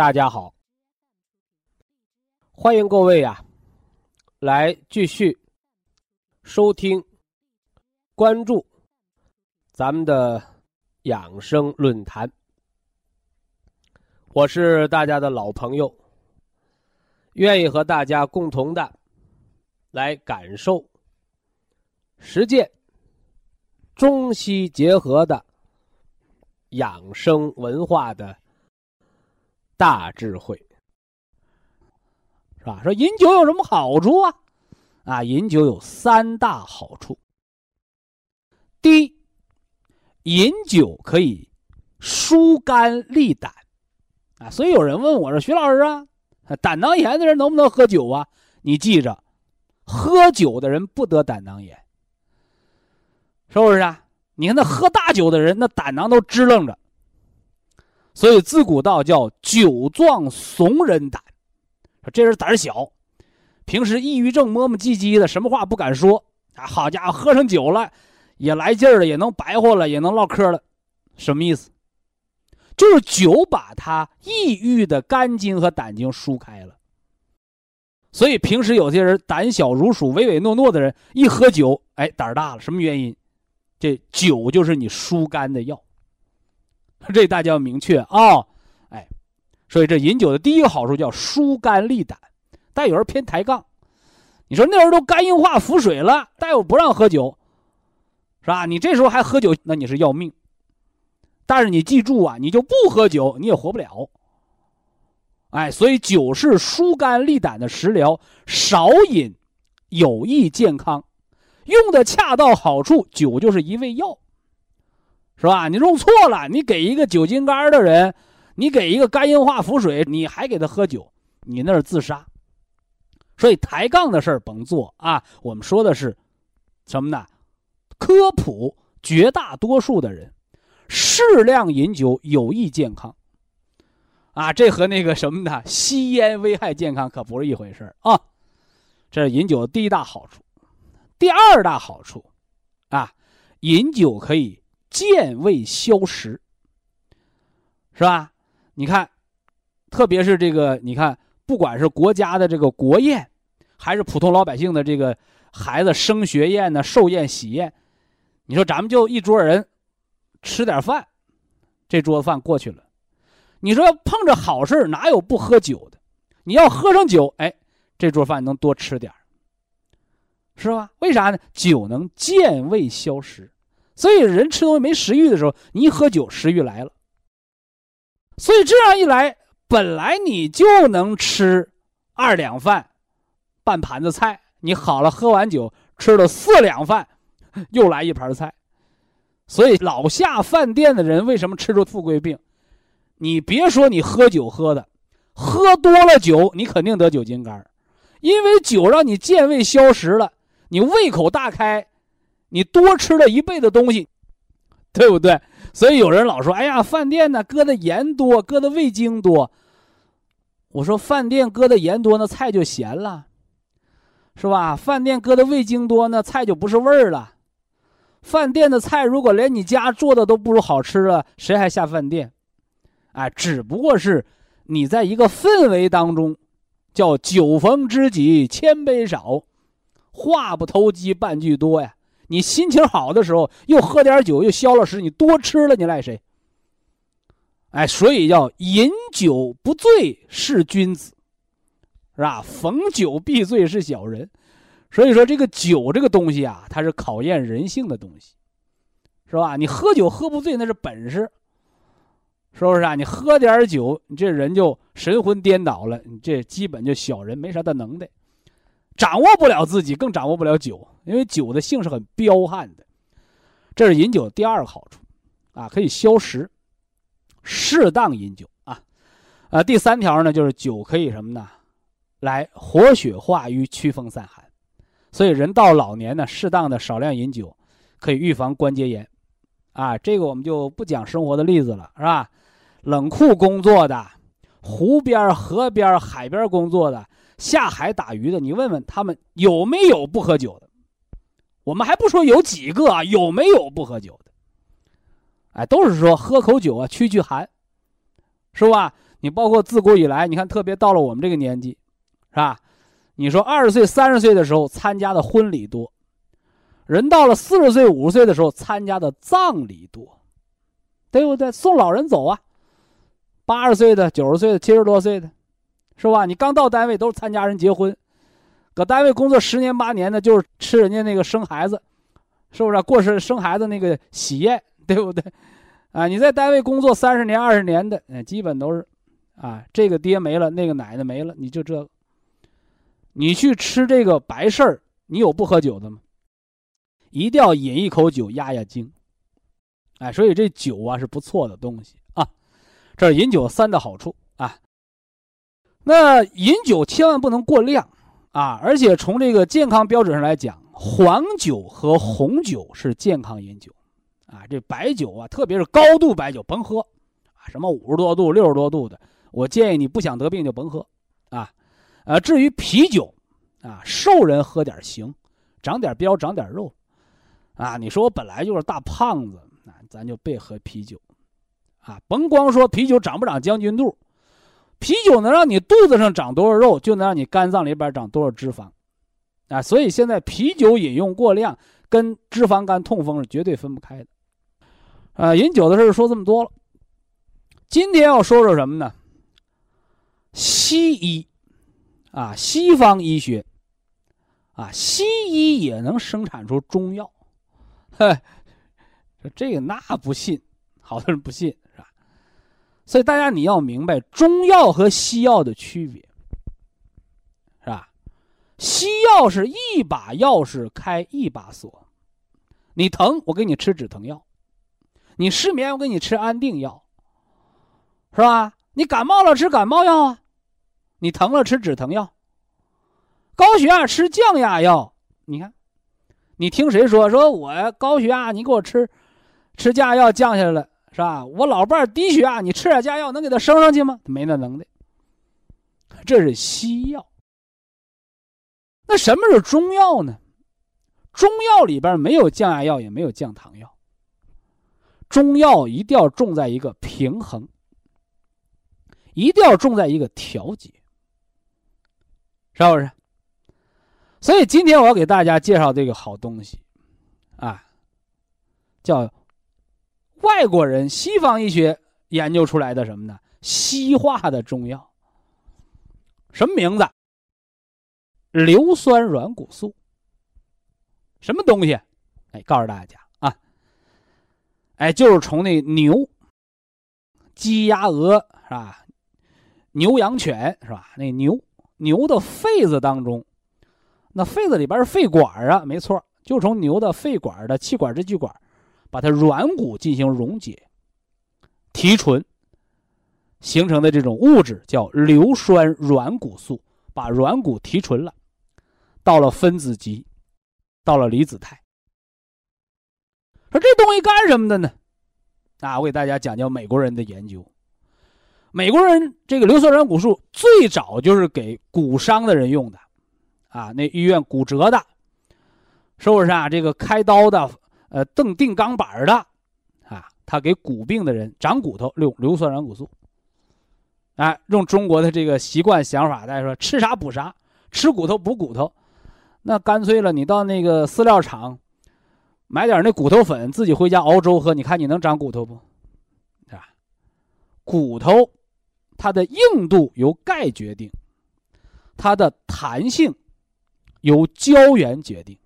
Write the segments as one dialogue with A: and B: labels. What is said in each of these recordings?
A: 大家好，欢迎各位啊，来继续收听、关注咱们的养生论坛。我是大家的老朋友，愿意和大家共同的来感受、实践中西结合的养生文化的。大智慧，是吧？说饮酒有什么好处啊？啊，饮酒有三大好处。第一，饮酒可以疏肝利胆，啊，所以有人问我说：“徐老师啊，胆囊炎的人能不能喝酒啊？”你记着，喝酒的人不得胆囊炎，是不是啊？你看那喝大酒的人，那胆囊都支棱着。所以自古道叫酒壮怂人胆，这人胆小，平时抑郁症磨磨唧唧的，什么话不敢说啊。好家伙，喝上酒了，也来劲了，也能白活了，也能唠嗑了，什么意思？就是酒把他抑郁的肝经和胆经疏开了。所以平时有些人胆小如鼠、唯唯诺诺的人，一喝酒，哎，胆大了，什么原因？这酒就是你疏肝的药。这大家要明确啊，哎，所以这饮酒的第一个好处叫疏肝利胆，但有人偏抬杠，你说那人都肝硬化腹水了，大夫不让喝酒，是吧？你这时候还喝酒，那你是要命。但是你记住啊，你就不喝酒，你也活不了。哎，所以酒是疏肝利胆的食疗，少饮有益健康，用的恰到好处，酒就是一味药。是吧？你用错了，你给一个酒精肝的人，你给一个肝硬化腹水，你还给他喝酒，你那是自杀。所以抬杠的事儿甭做啊！我们说的是什么呢？科普，绝大多数的人适量饮酒有益健康啊！这和那个什么呢？吸烟危害健康可不是一回事啊！这是饮酒的第一大好处，第二大好处啊，饮酒可以。健胃消食，是吧？你看，特别是这个，你看，不管是国家的这个国宴，还是普通老百姓的这个孩子升学宴呢、寿宴、喜宴，你说咱们就一桌人吃点饭，这桌子饭过去了。你说碰着好事哪有不喝酒的？你要喝上酒，哎，这桌饭能多吃点是吧？为啥呢？酒能健胃消食。所以人吃东西没食欲的时候，你一喝酒，食欲来了。所以这样一来，本来你就能吃二两饭，半盘子菜。你好了，喝完酒吃了四两饭，又来一盘菜。所以老下饭店的人为什么吃出富贵病？你别说你喝酒喝的，喝多了酒，你肯定得酒精肝，因为酒让你健胃消食了，你胃口大开。你多吃了一倍的东西，对不对？所以有人老说：“哎呀，饭店呢搁的盐多，搁的味精多。”我说：“饭店搁的盐多，那菜就咸了，是吧？饭店搁的味精多，那菜就不是味儿了。饭店的菜如果连你家做的都不如好吃了，谁还下饭店？哎，只不过是你在一个氛围当中，叫酒逢知己千杯少，话不投机半句多呀。”你心情好的时候，又喝点酒，又消了食，你多吃了，你赖谁？哎，所以叫饮酒不醉是君子，是吧？逢酒必醉是小人。所以说，这个酒这个东西啊，它是考验人性的东西，是吧？你喝酒喝不醉那是本事，是不是啊？你喝点酒，你这人就神魂颠倒了，你这基本就小人，没啥的能耐，掌握不了自己，更掌握不了酒，因为酒的性是很彪悍的。这是饮酒第二个好处，啊，可以消食，适当饮酒啊，啊，第三条呢，就是酒可以什么呢？来活血化瘀、驱风散寒。所以人到老年呢，适当的少量饮酒，可以预防关节炎，啊，这个我们就不讲生活的例子了，是吧？冷库工作的，湖边、河边、海边工作的，下海打鱼的，你问问他们有没有不喝酒的？我们还不说有几个啊，有没有不喝酒的？哎，都是说喝口酒啊，驱驱寒，是吧？你包括自古以来，你看特别到了我们这个年纪，是吧？你说二十岁、三十岁的时候参加的婚礼多，人到了四十岁、五十岁的时候参加的葬礼多，对不对？送老人走啊，八十岁的、九十岁的、七十多岁的，是吧？你刚到单位都是参加人结婚，搁单位工作十年八年的，就是吃人家那个生孩子，是不是？过生生孩子那个喜宴，对不对？啊，你在单位工作三十年、二十年的，基本都是，啊，这个爹没了，那个奶奶没了，你就这。你去吃这个白事儿，你有不喝酒的吗？一定要饮一口酒压压惊。哎，所以这酒啊是不错的东西啊。这是饮酒三的好处啊。那饮酒千万不能过量啊，而且从这个健康标准上来讲，黄酒和红酒是健康饮酒啊。这白酒啊，特别是高度白酒，甭喝啊，什么五十多度、六十多度的，我建议你不想得病就甭喝啊。呃，至于啤酒，啊，瘦人喝点行，长点膘，长点肉，啊，你说我本来就是大胖子，那咱就别喝啤酒，啊，甭光说啤酒长不长将军肚，啤酒能让你肚子上长多少肉，就能让你肝脏里边长多少脂肪，啊，所以现在啤酒饮用过量跟脂肪肝、痛风是绝对分不开的，啊，饮酒的事说这么多了，今天要说说什么呢？西医。啊，西方医学，啊，西医也能生产出中药，呵，这个那不信，好多人不信？所以大家你要明白中药和西药的区别，是吧？西药是一把钥匙开一把锁，你疼我给你吃止疼药，你失眠我给你吃安定药，是吧？你感冒了吃感冒药啊。你疼了吃止疼药，高血压吃降压药。你看，你听谁说？说我高血压，你给我吃，吃降压药降下来了，是吧？我老伴儿低血压，你吃点降压药能给他升上去吗？没那能耐。这是西药。那什么是中药呢？中药里边没有降压药，也没有降糖药。中药一定要重在一个平衡，一定要重在一个调节。是不是？所以今天我要给大家介绍这个好东西，啊，叫外国人西方医学研究出来的什么呢？西化的中药，什么名字？硫酸软骨素。什么东西？哎，告诉大家啊，哎，就是从那牛、鸡、鸭、鹅是吧？牛、羊、犬是吧？那牛。牛的肺子当中，那肺子里边是肺管啊，没错，就从牛的肺管的气管支气管，把它软骨进行溶解、提纯，形成的这种物质叫硫酸软骨素，把软骨提纯了，到了分子级，到了离子态。说这东西干什么的呢？啊，我给大家讲讲美国人的研究。美国人这个硫酸软骨素最早就是给骨伤的人用的，啊，那医院骨折的，是不是啊？这个开刀的，呃，蹬钉钢板的，啊，他给骨病的人长骨头用硫酸软骨素。哎，用中国的这个习惯想法，大家说吃啥补啥，吃骨头补骨头，那干脆了，你到那个饲料厂买点那骨头粉，自己回家熬粥喝，你看你能长骨头不？是吧骨头它的硬度由钙决定，它的弹性由胶原决定，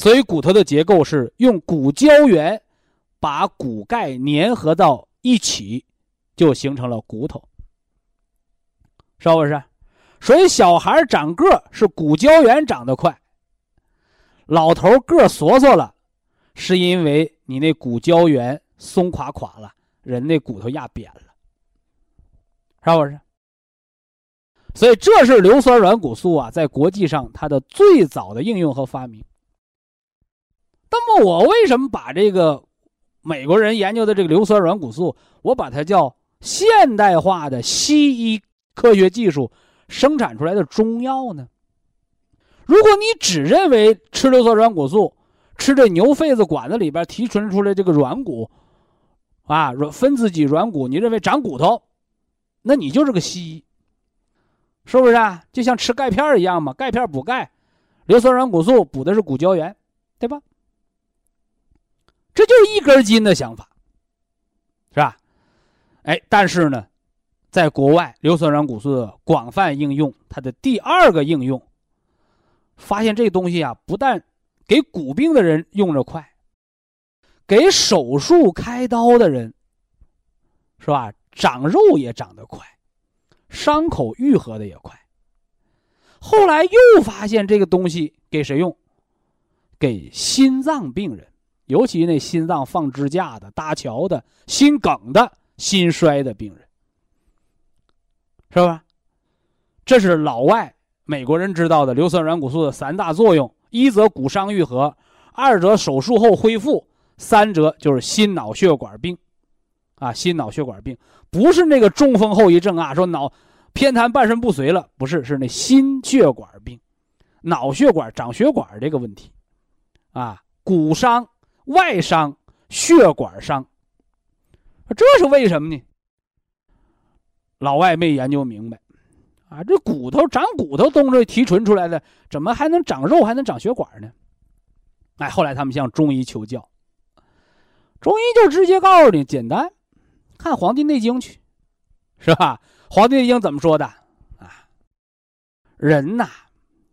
A: 所以骨头的结构是用骨胶原把骨钙粘合到一起，就形成了骨头，是。不是？所以小孩长个是。骨胶原长得快，老头个缩缩了，是因为你那骨胶原松垮垮了，人那骨头压扁了，是不是？所以这是硫酸软骨素啊，在国际上它的最早的应用和发明。那么我为什么把这个美国人研究的这个硫酸软骨素，我把它叫现代化的西医科学技术？生产出来的中药呢？如果你只认为吃硫酸软骨素，吃这牛肺子管子里边提纯出来这个软骨，啊，软分子级软骨，你认为长骨头，那你就是个西医，是不是啊？就像吃钙片一样嘛，钙片补钙，硫酸软骨素补的是骨胶原，对吧？这就是一根筋的想法，是吧？哎，但是呢？在国外，硫酸软骨素的广泛应用，它的第二个应用，发现这东西啊，不但给骨病的人用着快，给手术开刀的人，是吧？长肉也长得快，伤口愈合的也快。后来又发现这个东西给谁用？给心脏病人，尤其那心脏放支架的、搭桥的、心梗的、心衰的病人。是吧？这是老外美国人知道的硫酸软骨素的三大作用：一则骨伤愈合，二则手术后恢复，三则就是心脑血管病。啊，心脑血管病不是那个中风后遗症啊，说脑偏瘫、半身不遂了，不是，是那心血管病，脑血管长血管这个问题。啊，骨伤、外伤、血管伤，这是为什么呢？老外没研究明白，啊，这骨头长骨头东西提纯出来的，怎么还能长肉，还能长血管呢？哎，后来他们向中医求教，中医就直接告诉你，简单，看《黄帝内经》去，是吧？《黄帝内经》怎么说的？啊，人呐，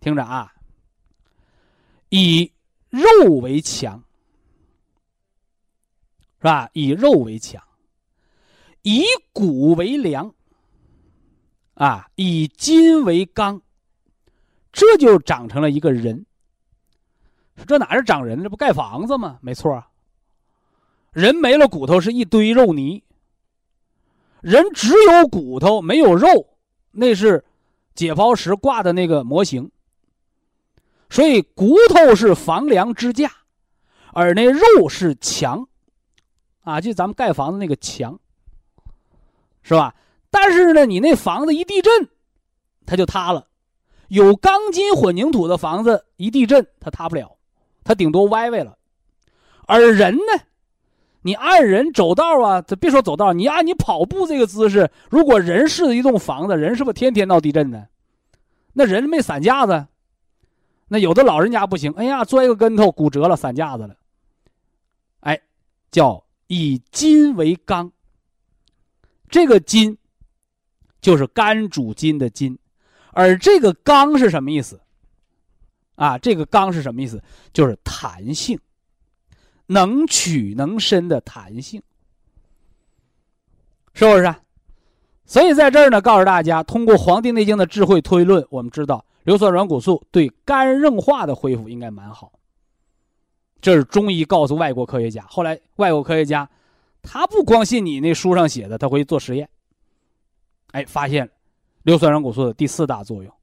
A: 听着啊，以肉为强，是吧？以肉为强，以骨为梁。啊，以筋为刚，这就长成了一个人。这哪是长人？这不盖房子吗？没错啊人没了骨头是一堆肉泥。人只有骨头没有肉，那是解剖时挂的那个模型。所以骨头是房梁支架，而那肉是墙。啊，就咱们盖房子那个墙，是吧？但是呢，你那房子一地震，它就塌了。有钢筋混凝土的房子一地震，它塌不了，它顶多歪歪了。而人呢，你按人走道啊，这别说走道，你按你跑步这个姿势，如果人是一栋房子，人是不是天天闹地震呢？那人没散架子，那有的老人家不行，哎呀，摔个跟头骨折了，散架子了。哎，叫以筋为刚。这个筋。就是肝主筋的筋，而这个刚是什么意思？啊，这个刚是什么意思？就是弹性，能屈能伸的弹性，是不是？所以在这儿呢，告诉大家，通过《黄帝内经》的智慧推论，我们知道硫酸软骨素对肝硬化的恢复应该蛮好。这是中医告诉外国科学家，后来外国科学家他不光信你那书上写的，他回去做实验。哎，发现硫酸软骨素的第四大作用，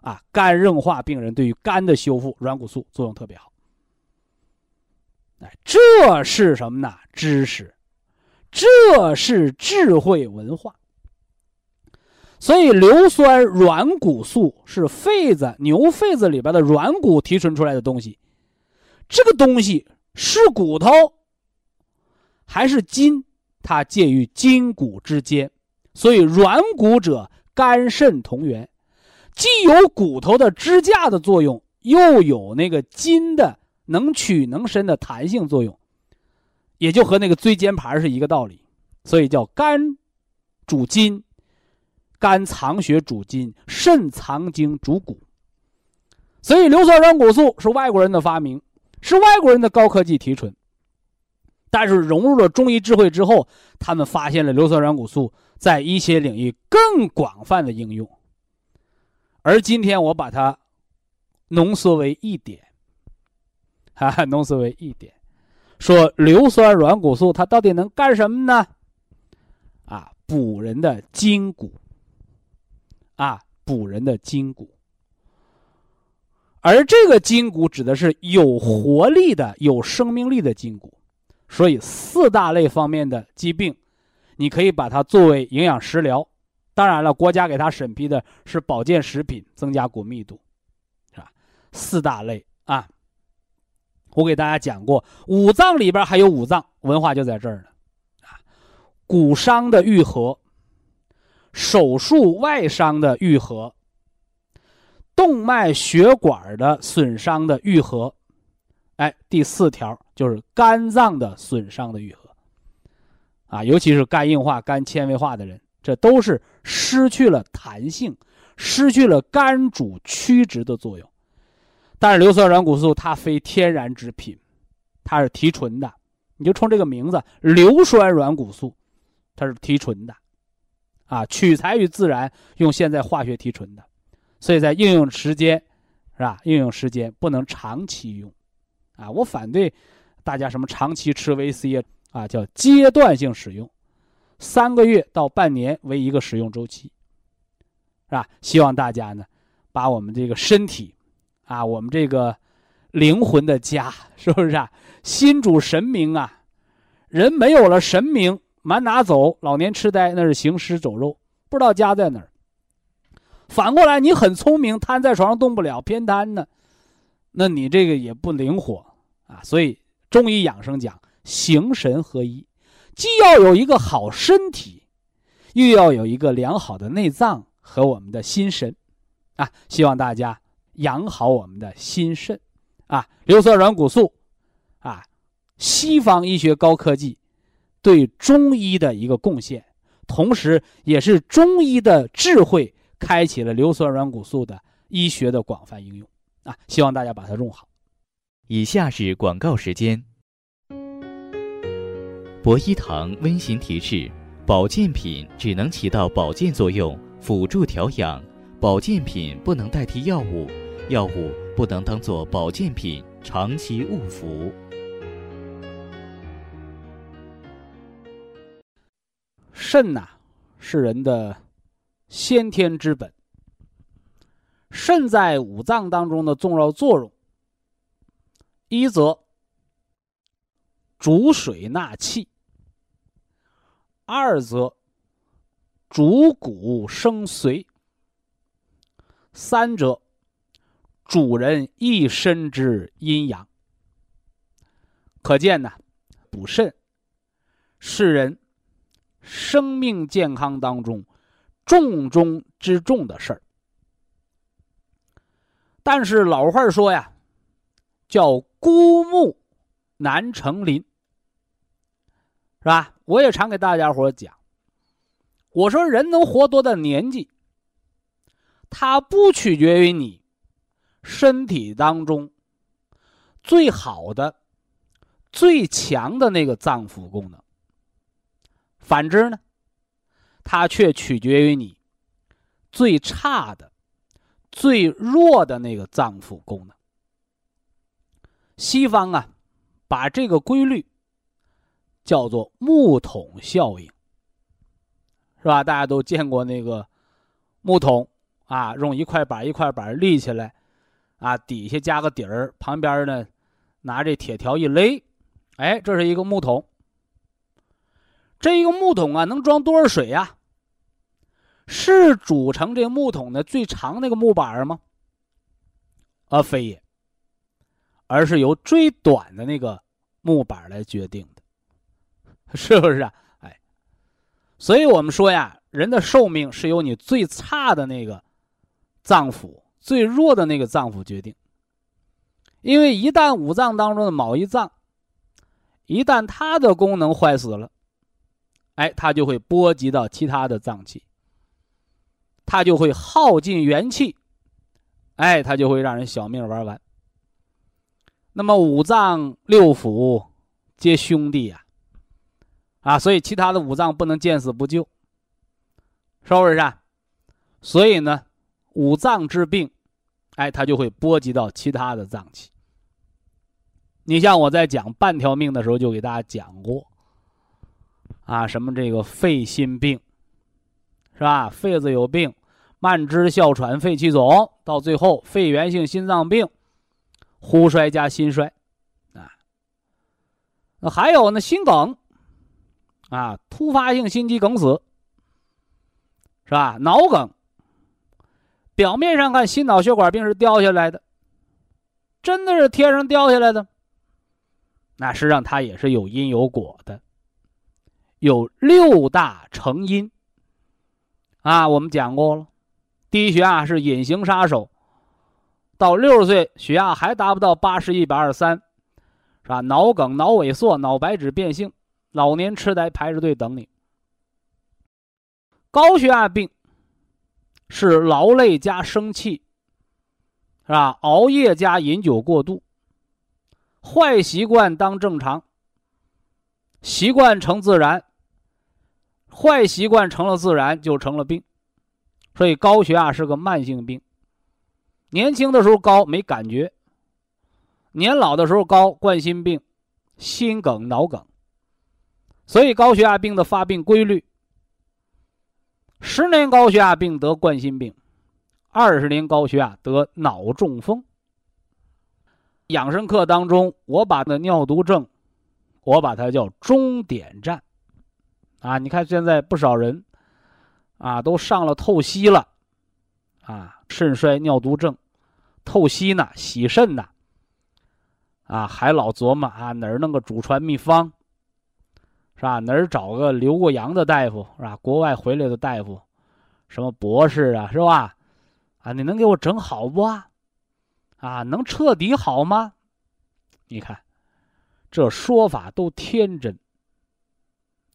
A: 啊，肝硬化病人对于肝的修复，软骨素作用特别好。哎，这是什么呢？知识，这是智慧文化。所以，硫酸软骨素是肺子牛肺子里边的软骨提纯出来的东西。这个东西是骨头还是筋？它介于筋骨之间。所以，软骨者肝肾同源，既有骨头的支架的作用，又有那个筋的能屈能伸的弹性作用，也就和那个椎间盘是一个道理。所以叫肝主筋，肝藏血主筋，肾藏精主骨。所以硫酸软骨素是外国人的发明，是外国人的高科技提纯。但是融入了中医智慧之后，他们发现了硫酸软骨素在医学领域更广泛的应用。而今天我把它浓缩为一点，哈，浓缩为一点，说硫酸软骨素它到底能干什么呢？啊，补人的筋骨，啊，补人的筋骨。而这个筋骨指的是有活力的、有生命力的筋骨。所以四大类方面的疾病，你可以把它作为营养食疗。当然了，国家给他审批的是保健食品，增加骨密度，是吧？四大类啊，我给大家讲过，五脏里边还有五脏文化就在这儿呢，啊，骨伤的愈合，手术外伤的愈合，动脉血管的损伤的愈合，哎，第四条。就是肝脏的损伤的愈合，啊，尤其是肝硬化、肝纤维化的人，这都是失去了弹性，失去了肝主曲直的作用。但是硫酸软骨素它非天然之品，它是提纯的，你就冲这个名字“硫酸软骨素”，它是提纯的，啊，取材于自然，用现在化学提纯的，所以在应用时间，是吧？应用时间不能长期用，啊，我反对。大家什么长期吃维 C 啊？叫阶段性使用，三个月到半年为一个使用周期，是吧？希望大家呢，把我们这个身体，啊，我们这个灵魂的家，是不是啊？心主神明啊，人没有了神明，满哪走？老年痴呆那是行尸走肉，不知道家在哪儿。反过来，你很聪明，瘫在床上动不了，偏瘫呢，那你这个也不灵活啊，所以。中医养生讲形神合一，既要有一个好身体，又要有一个良好的内脏和我们的心神，啊，希望大家养好我们的心肾，啊，硫酸软骨素，啊，西方医学高科技对中医的一个贡献，同时也是中医的智慧开启了硫酸软骨素的医学的广泛应用，啊，希望大家把它用好。
B: 以下是广告时间。博一堂温馨提示：保健品只能起到保健作用，辅助调养；保健品不能代替药物，药物不能当做保健品长期误服。
A: 肾呐，是人的先天之本。肾在五脏当中的重要作用。一则主水纳气，二则主骨生髓，三者主人一身之阴阳。可见呢，补肾是人生命健康当中重中之重的事儿。但是老话说呀。叫孤木难成林，是吧？我也常给大家伙讲，我说人能活多大年纪，它不取决于你身体当中最好的、最强的那个脏腑功能，反之呢，它却取决于你最差的、最弱的那个脏腑功能。西方啊，把这个规律叫做木桶效应，是吧？大家都见过那个木桶啊，用一块板一块板立起来，啊，底下加个底儿，旁边呢拿这铁条一勒，哎，这是一个木桶。这一个木桶啊，能装多少水呀？是组成这个木桶的最长那个木板吗？啊，非也。而是由最短的那个木板来决定的，是不是啊？哎，所以我们说呀，人的寿命是由你最差的那个脏腑、最弱的那个脏腑决定。因为一旦五脏当中的某一脏，一旦它的功能坏死了，哎，它就会波及到其他的脏器，它就会耗尽元气，哎，它就会让人小命玩完。那么五脏六腑皆兄弟呀，啊，所以其他的五脏不能见死不救，是不是啊？所以呢，五脏之病，哎，它就会波及到其他的脏器。你像我在讲半条命的时候，就给大家讲过，啊，什么这个肺心病，是吧？肺子有病，慢支、哮喘、肺气肿，到最后肺源性心脏病。呼衰加心衰，啊，那还有呢，心梗，啊，突发性心肌梗死，是吧？脑梗，表面上看心脑血管病是掉下来的，真的是天上掉下来的，那实际上它也是有因有果的，有六大成因，啊，我们讲过了，低血压是隐形杀手。到六十岁，血压还达不到八十一百二三，是吧？脑梗、脑萎缩、脑白质变性、老年痴呆排着队等你。高血压病是劳累加生气，是吧？熬夜加饮酒过度，坏习惯当正常，习惯成自然，坏习惯成了自然就成了病，所以高血压是个慢性病。年轻的时候高没感觉，年老的时候高冠心病、心梗、脑梗，所以高血压病的发病规律：十年高血压病得冠心病，二十年高血压得脑中风。养生课当中，我把那尿毒症，我把它叫终点站，啊，你看现在不少人，啊，都上了透析了，啊。肾衰、尿毒症，透析呢，洗肾呢，啊，还老琢磨啊，哪儿弄个祖传秘方，是吧？哪儿找个留过洋的大夫，是吧？国外回来的大夫，什么博士啊，是吧？啊，你能给我整好不？啊，能彻底好吗？你看，这说法都天真，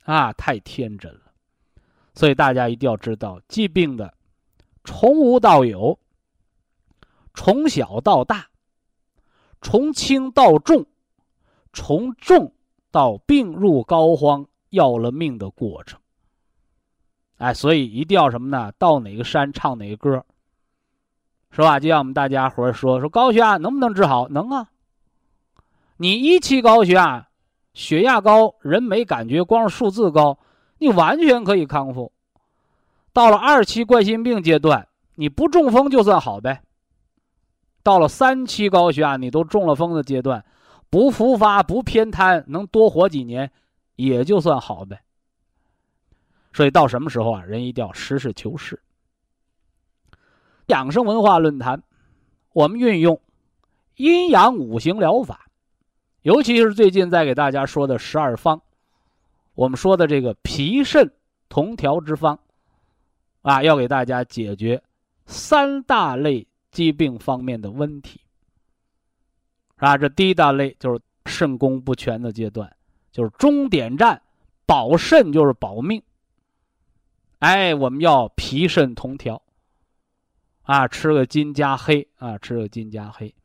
A: 啊，太天真了。所以大家一定要知道，疾病的。从无到有，从小到大，从轻到重，从重到病入膏肓、要了命的过程。哎，所以一定要什么呢？到哪个山唱哪个歌，是吧？就像我们大家伙说说高血压能不能治好？能啊！你一期高血压，血压高，人没感觉，光是数字高，你完全可以康复。到了二期冠心病阶段，你不中风就算好呗。到了三期高血压，你都中了风的阶段，不复发不偏瘫，能多活几年，也就算好呗。所以到什么时候啊，人一定要实事求是。养生文化论坛，我们运用阴阳五行疗法，尤其是最近在给大家说的十二方，我们说的这个脾肾同调之方。啊，要给大家解决三大类疾病方面的问题。啊，这第一大类就是肾功不全的阶段，就是终点站，保肾就是保命。哎，我们要脾肾同调。啊，吃个金加黑啊，吃个金加黑，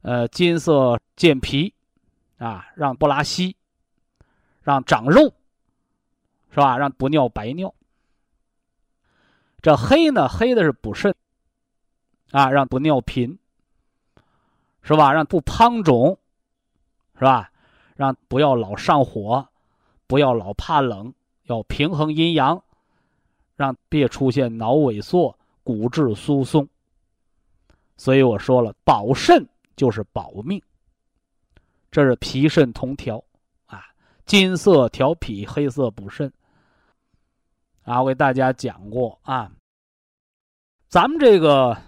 A: 呃，金色健脾，啊，让不拉稀，让长肉，是吧？让不尿白尿。这黑呢，黑的是补肾，啊，让不尿频，是吧？让不胖肿，是吧？让不要老上火，不要老怕冷，要平衡阴阳，让别出现脑萎缩、骨质疏松。所以我说了，保肾就是保命，这是脾肾同调，金色调脾，黑色补肾。啊，我给大家讲过啊，咱们这个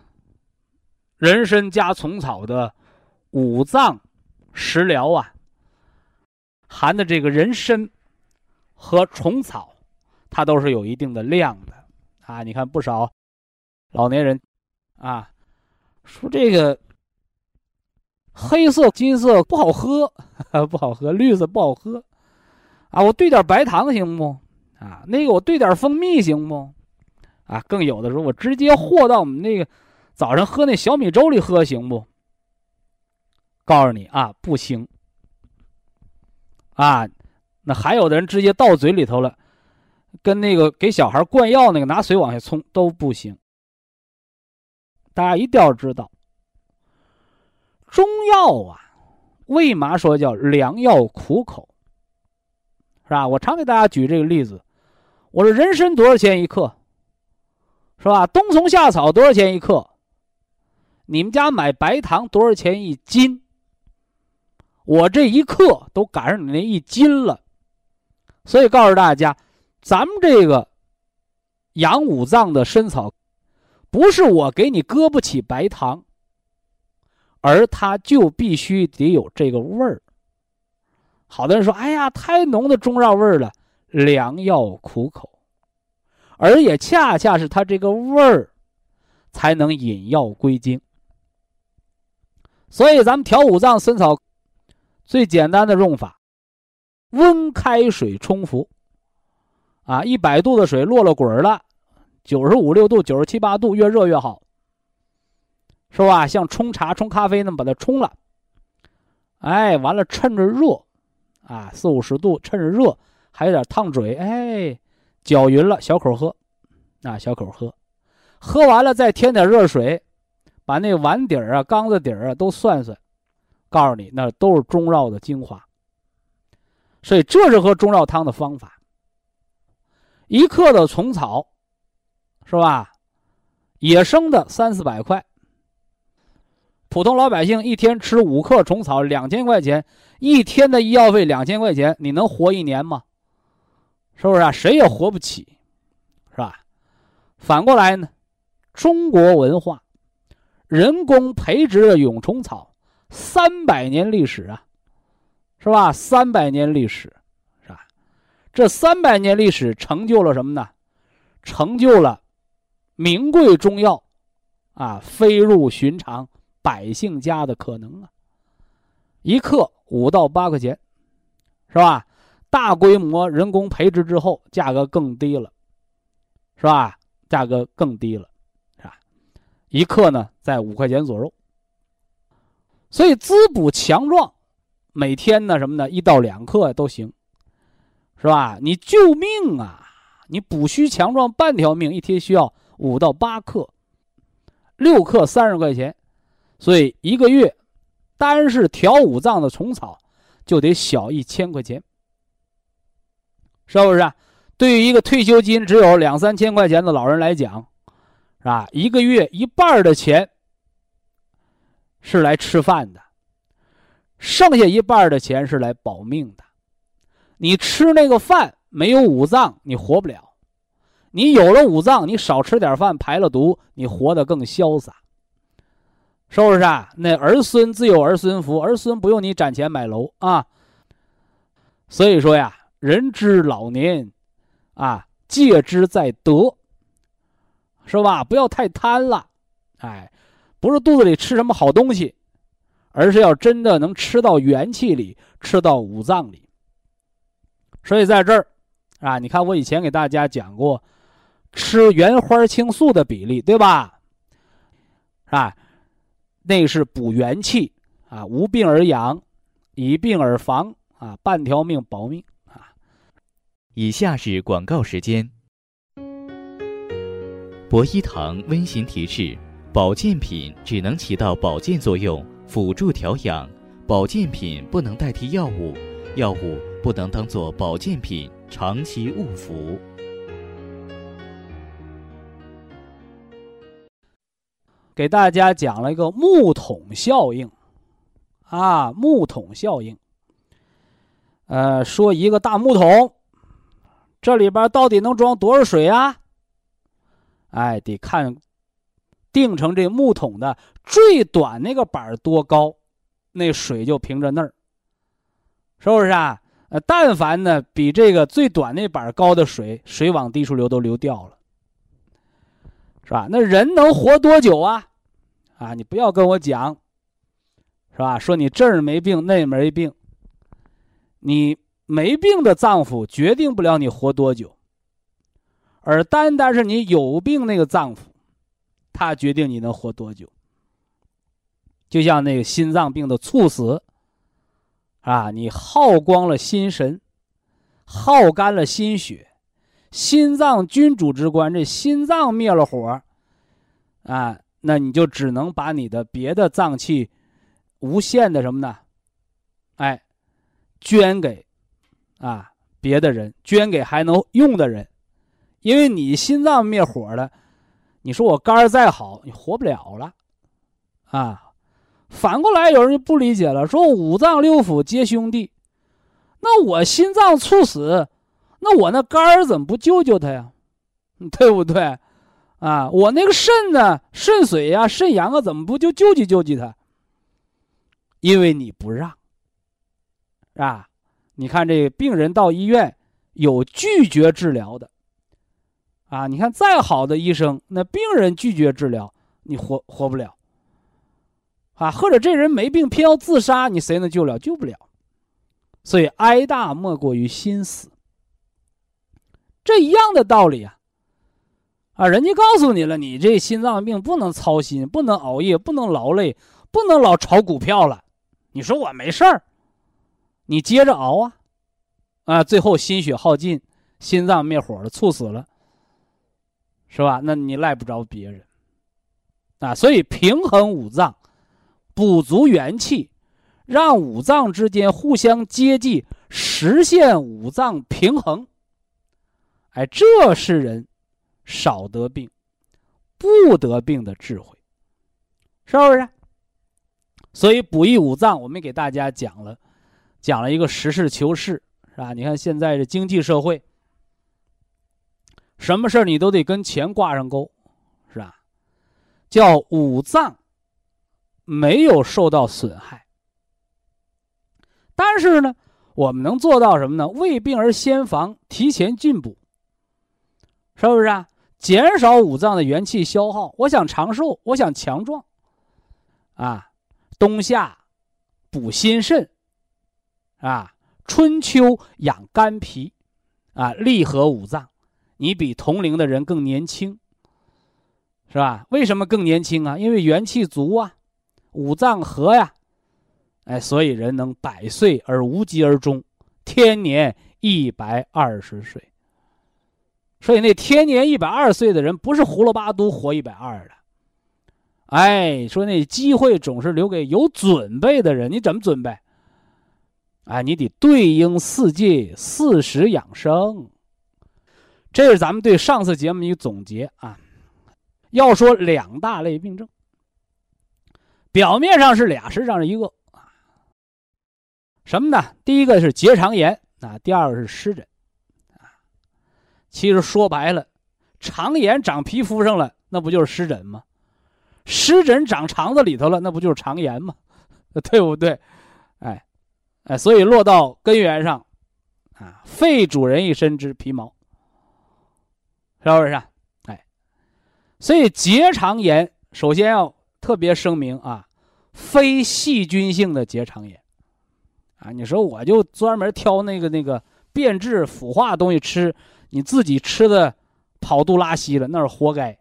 A: 人参加虫草的五脏食疗啊，含的这个人参和虫草，它都是有一定的量的啊。你看不少老年人啊，说这个黑色、金色不好喝，不好喝，绿色不好喝啊，我兑点白糖行不？啊，那个我兑点蜂蜜行不？啊，更有的时候我直接和到我们那个早上喝那小米粥里喝行不？告诉你啊，不行。啊，那还有的人直接倒嘴里头了，跟那个给小孩灌药那个拿水往下冲都不行。大家一定要知道，中药啊，为嘛说叫良药苦口？是吧？我常给大家举这个例子，我说人参多少钱一克？是吧？冬虫夏草多少钱一克？你们家买白糖多少钱一斤？我这一克都赶上你那一斤了，所以告诉大家，咱们这个养五脏的参草，不是我给你搁不起白糖，而它就必须得有这个味儿。好多人说：“哎呀，太浓的中药味儿了，良药苦口。”而也恰恰是它这个味儿，才能引药归经。所以咱们调五脏参草，最简单的用法，温开水冲服。啊，一百度的水落了滚了，九十五六度、九十七八度，越热越好，是吧？像冲茶、冲咖啡那么把它冲了。哎，完了，趁着热，啊，四五十度，趁着热，还有点烫嘴，哎。搅匀了，小口喝，啊，小口喝，喝完了再添点热水，把那碗底儿啊、缸子底儿啊都涮涮，告诉你，那都是中药的精华。所以这是喝中药汤的方法。一克的虫草，是吧？野生的三四百块，普通老百姓一天吃五克虫草，两千块钱，一天的医药费两千块钱，你能活一年吗？是不是啊？谁也活不起，是吧？反过来呢，中国文化，人工培植的蛹虫草，三百年历史啊，是吧？三百年历史，是吧？这三百年历史成就了什么呢？成就了名贵中药啊，飞入寻常百姓家的可能啊。一克五到八块钱，是吧？大规模人工培植之后，价格更低了，是吧？价格更低了，是吧？一克呢，在五块钱左右。所以滋补强壮，每天呢什么呢？一到两克都行，是吧？你救命啊！你补虚强壮半条命，一天需要五到八克，六克三十块钱，所以一个月，单是调五脏的虫草就得小一千块钱。是不是？对于一个退休金只有两三千块钱的老人来讲，是吧？一个月一半的钱是来吃饭的，剩下一半的钱是来保命的。你吃那个饭没有五脏，你活不了；你有了五脏，你少吃点饭排了毒，你活得更潇洒。是不是啊？那儿孙自有儿孙福，儿孙不用你攒钱买楼啊。所以说呀。人之老年，啊，戒之在德，是吧？不要太贪了，哎，不是肚子里吃什么好东西，而是要真的能吃到元气里，吃到五脏里。所以在这儿，啊，你看我以前给大家讲过，吃原花青素的比例，对吧？啊，那是补元气啊，无病而养，以病而防啊，半条命保命啊。
B: 以下是广告时间。博一堂温馨提示：保健品只能起到保健作用，辅助调养；保健品不能代替药物，药物不能当做保健品长期误服。
A: 给大家讲了一个木桶效应，啊，木桶效应。呃，说一个大木桶。这里边到底能装多少水啊？哎，得看定成这木桶的最短那个板多高，那水就凭着那儿，是不是啊？呃，但凡呢比这个最短那板高的水，水往低处流都流掉了，是吧？那人能活多久啊？啊，你不要跟我讲，是吧？说你这儿没病，那没病，你。没病的脏腑决定不了你活多久，而单单是你有病那个脏腑，它决定你能活多久。就像那个心脏病的猝死，啊，你耗光了心神，耗干了心血，心脏君主之官，这心脏灭了火，啊，那你就只能把你的别的脏器，无限的什么呢？哎，捐给，啊，别的人，捐给还能用的人，因为你心脏灭火了，你说我肝再好，你活不了了，啊。反过来，有人就不理解了，说五脏六腑皆兄弟，那我心脏猝死，那我那肝儿怎么不救救他呀？对不对？啊，我那个肾呢，肾水呀、肾阳啊，怎么不就救济救济他？因为你不让，啊，你看这病人到医院有拒绝治疗的，啊，你看再好的医生，那病人拒绝治疗，你活活不了。啊，或者这人没病偏要自杀，你谁能救了？救不了。所以哀大莫过于心死。这一样的道理啊。啊，人家告诉你了，你这心脏病不能操心，不能熬夜，不能劳累，不能老炒股票了。你说我没事儿，你接着熬啊，啊，最后心血耗尽，心脏灭火了，猝死了，是吧？那你赖不着别人。啊，所以平衡五脏。补足元气，让五脏之间互相接济，实现五脏平衡。哎，这是人少得病、不得病的智慧，是不是？所以补益五脏，我们给大家讲了，讲了一个实事求是，是吧？你看现在的经济社会，什么事你都得跟钱挂上钩，是吧？叫五脏。没有受到损害，但是呢，我们能做到什么呢？未病而先防，提前进补，是不是啊？减少五脏的元气消耗。我想长寿，我想强壮，啊，冬夏补心肾，啊，春秋养肝脾，啊，利和五脏，你比同龄的人更年轻，是吧？为什么更年轻啊？因为元气足啊。五脏和呀，哎，所以人能百岁而无疾而终，天年一百二十岁。所以那天年一百二岁的人不是胡了八都活一百二的，哎，说那机会总是留给有准备的人。你怎么准备？哎，你得对应四季，四时养生。这是咱们对上次节目一个总结啊。要说两大类病症。表面上是俩，实际上是一个啊。什么呢？第一个是结肠炎啊，第二个是湿疹。其实说白了，肠炎长皮肤上了，那不就是湿疹吗？湿疹长肠子里头了，那不就是肠炎吗？对不对？哎，哎，所以落到根源上啊，肺主人一身之皮毛，是不是？哎，所以结肠炎首先要。特别声明啊，非细菌性的结肠炎，啊，你说我就专门挑那个那个变质腐化东西吃，你自己吃的跑肚拉稀了，那是活该，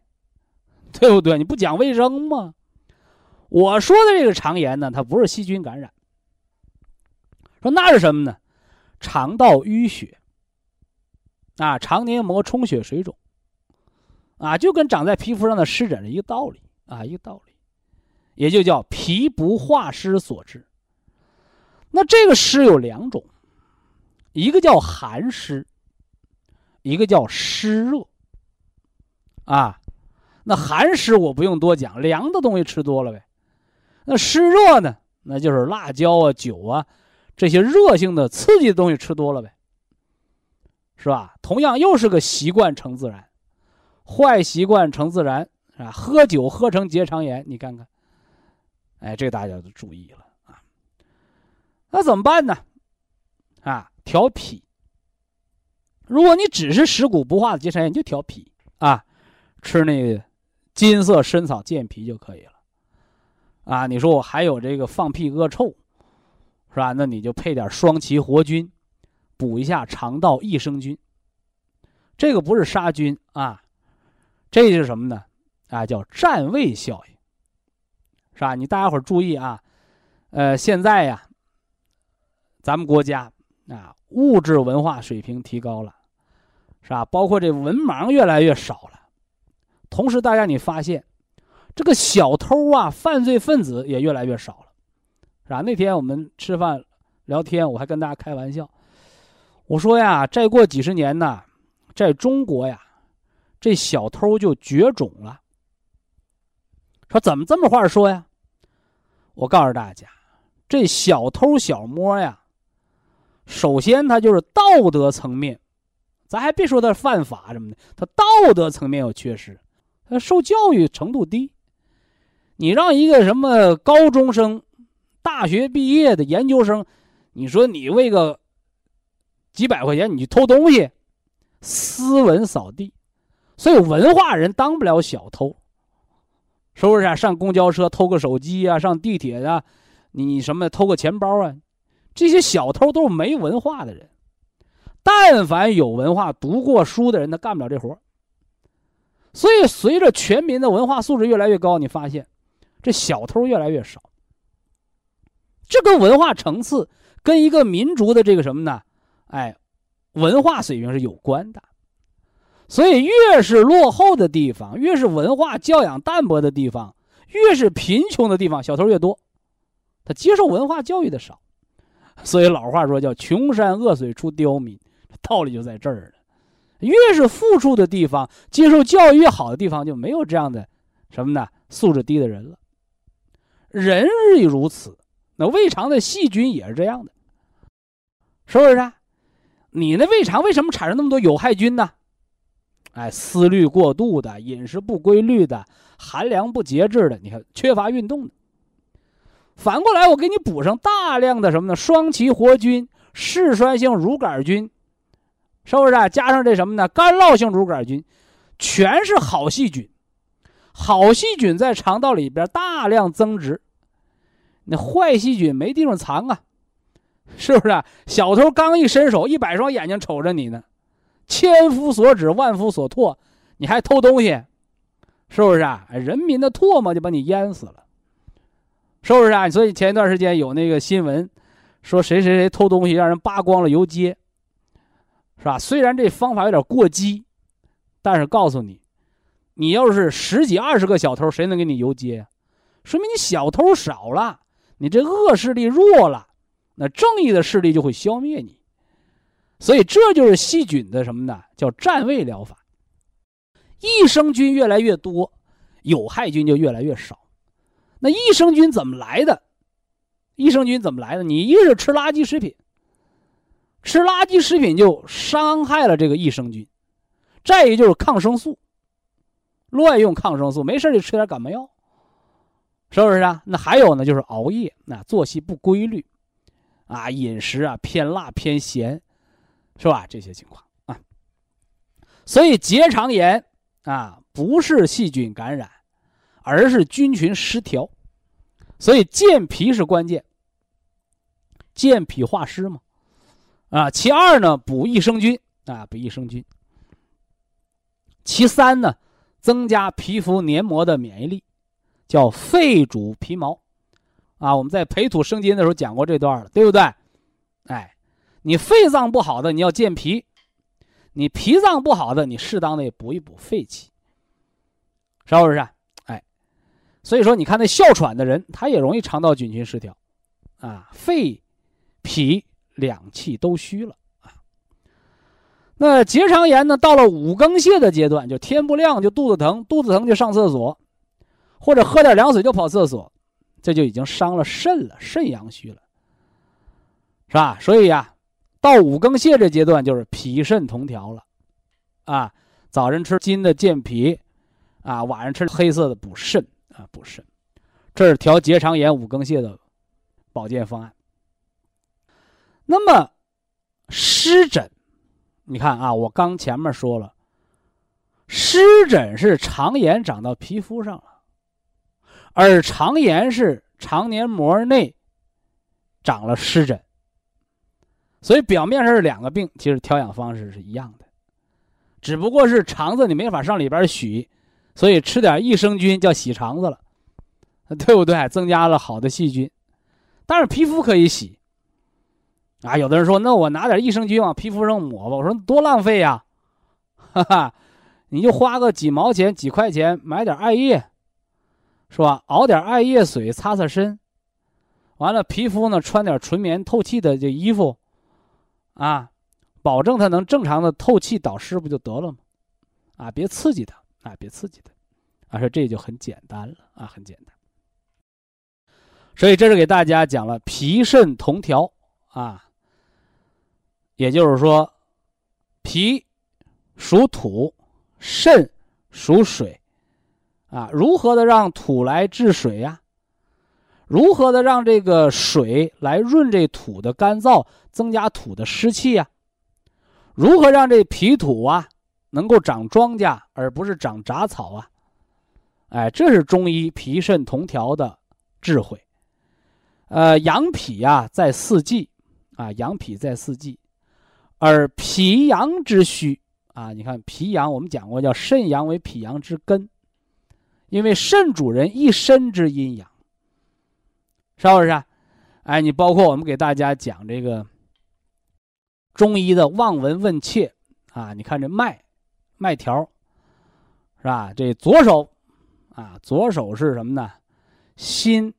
A: 对不对？你不讲卫生吗？我说的这个肠炎呢，它不是细菌感染，说那是什么呢？肠道淤血，啊，肠黏膜充血水肿，啊，就跟长在皮肤上的湿疹是一个道理啊，一个道理。也就叫脾不化湿所致。那这个湿有两种，一个叫寒湿，一个叫湿热。啊，那寒湿我不用多讲，凉的东西吃多了呗。那湿热呢？那就是辣椒啊、酒啊这些热性的刺激的东西吃多了呗，是吧？同样又是个习惯成自然，坏习惯成自然啊！喝酒喝成结肠炎，你看看。哎，这大家都注意了啊！那怎么办呢？啊，调脾。如果你只是食谷不化的结肠炎，你就调脾啊，吃那个金色参草健脾就可以了。啊，你说我还有这个放屁恶臭，是吧？那你就配点双歧活菌，补一下肠道益生菌。这个不是杀菌啊，这是什么呢？啊，叫占位效应，是吧？你大家伙注意啊，呃，现在呀，咱们国家啊，物质文化水平提高了，是吧？包括这文盲越来越少了，同时大家你发现，这个小偷啊，犯罪分子也越来越少了，是吧？那天我们吃饭聊天，我还跟大家开玩笑，我说呀，再过几十年呢，在中国呀，这小偷就绝种了。说怎么这么话说呀？我告诉大家，这小偷小摸呀，首先他就是道德层面，咱还别说他犯法什么的，他道德层面有缺失，他受教育程度低。你让一个什么高中生、大学毕业的研究生，你说你为个几百块钱你去偷东西，斯文扫地，所以文化人当不了小偷。是不是啊？上公交车偷个手机啊？上地铁啊？你什么偷个钱包啊？这些小偷都是没文化的人。但凡有文化、读过书的人，他干不了这活所以，随着全民的文化素质越来越高，你发现这小偷越来越少。这跟文化层次、跟一个民族的这个什么呢？哎，文化水平是有关的。所以，越是落后的地方，越是文化教养淡薄的地方，越是贫穷的地方，小偷越多。他接受文化教育的少，所以老话说叫“穷山恶水出刁民”，道理就在这儿了。越是富庶的地方，接受教育越好的地方，就没有这样的什么呢？素质低的人了。人亦如此，那胃肠的细菌也是这样的，是不是？啊？你那胃肠为什么产生那么多有害菌呢？哎，思虑过度的，饮食不规律的，寒凉不节制的，你看缺乏运动的。反过来，我给你补上大量的什么呢？双歧活菌、嗜酸性乳杆菌，是不是？啊？加上这什么呢？干酪性乳杆菌，全是好细菌。好细菌在肠道里边大量增殖，那坏细菌没地方藏啊，是不是啊？小偷刚一伸手，一百双眼睛瞅着你呢。千夫所指，万夫所唾，你还偷东西，是不是啊？人民的唾沫就把你淹死了，是不是啊？所以前一段时间有那个新闻，说谁谁谁偷东西，让人扒光了游街，是吧？虽然这方法有点过激，但是告诉你，你要是十几二十个小偷，谁能给你游街？说明你小偷少了，你这恶势力弱了，那正义的势力就会消灭你。所以这就是细菌的什么呢？叫占位疗法。益生菌越来越多，有害菌就越来越少。那益生菌怎么来的？益生菌怎么来的？你一是吃垃圾食品，吃垃圾食品就伤害了这个益生菌。再一个就是抗生素，乱用抗生素，没事就吃点感冒药，是不是啊？那还有呢，就是熬夜，那作息不规律，啊，饮食啊偏辣偏咸。是吧？这些情况啊，所以结肠炎啊不是细菌感染，而是菌群失调，所以健脾是关键。健脾化湿嘛，啊，其二呢补益生菌啊补益生菌。其三呢增加皮肤黏膜的免疫力，叫肺主皮毛，啊，我们在培土生金的时候讲过这段了，对不对？哎。你肺脏不好的，你要健脾；你脾脏不好的，你适当的也补一补肺气，是不是？哎，所以说，你看那哮喘的人，他也容易肠道菌群失调，啊，肺、脾两气都虚了啊。那结肠炎呢，到了五更泻的阶段，就天不亮就肚子疼，肚子疼就上厕所，或者喝点凉水就跑厕所，这就已经伤了肾了，肾阳虚了，是吧？所以呀。到五更泻这阶段，就是脾肾同调了，啊，早晨吃金的健脾，啊，晚上吃黑色的补肾，啊，补肾，这是调结肠炎、五更泻的保健方案。那么湿疹，你看啊，我刚前面说了，湿疹是肠炎长到皮肤上了，而肠炎是肠黏膜内长了湿疹。所以表面上是两个病，其实调养方式是一样的，只不过是肠子你没法上里边洗，所以吃点益生菌叫洗肠子了，对不对？增加了好的细菌，但是皮肤可以洗。啊，有的人说，那我拿点益生菌往皮肤上抹吧，我说多浪费呀，哈哈，你就花个几毛钱、几块钱买点艾叶，是吧？熬点艾叶水擦擦身，完了皮肤呢穿点纯棉透气的这衣服，啊。保证它能正常的透气导湿不就得了吗？啊，别刺激它，啊，别刺激它，啊，说这就很简单了，啊，很简单。所以这是给大家讲了脾肾同调啊，也就是说，脾属土，肾属水，啊，如何的让土来治水呀？如何的让这个水来润这土的干燥，增加土的湿气呀？如何让这脾土啊能够长庄稼，而不是长杂草啊？哎，这是中医脾肾同调的智慧。呃，养脾呀，在四季啊，养脾在四季，而脾阳之虚啊，你看脾阳，我们讲过叫肾阳为脾阳之根，因为肾主人一身之阴阳，是不是？啊哎，你包括我们给大家讲这个。中医的望闻问切啊，你看这脉，脉条，是吧？这左手啊，左手是什么呢？心、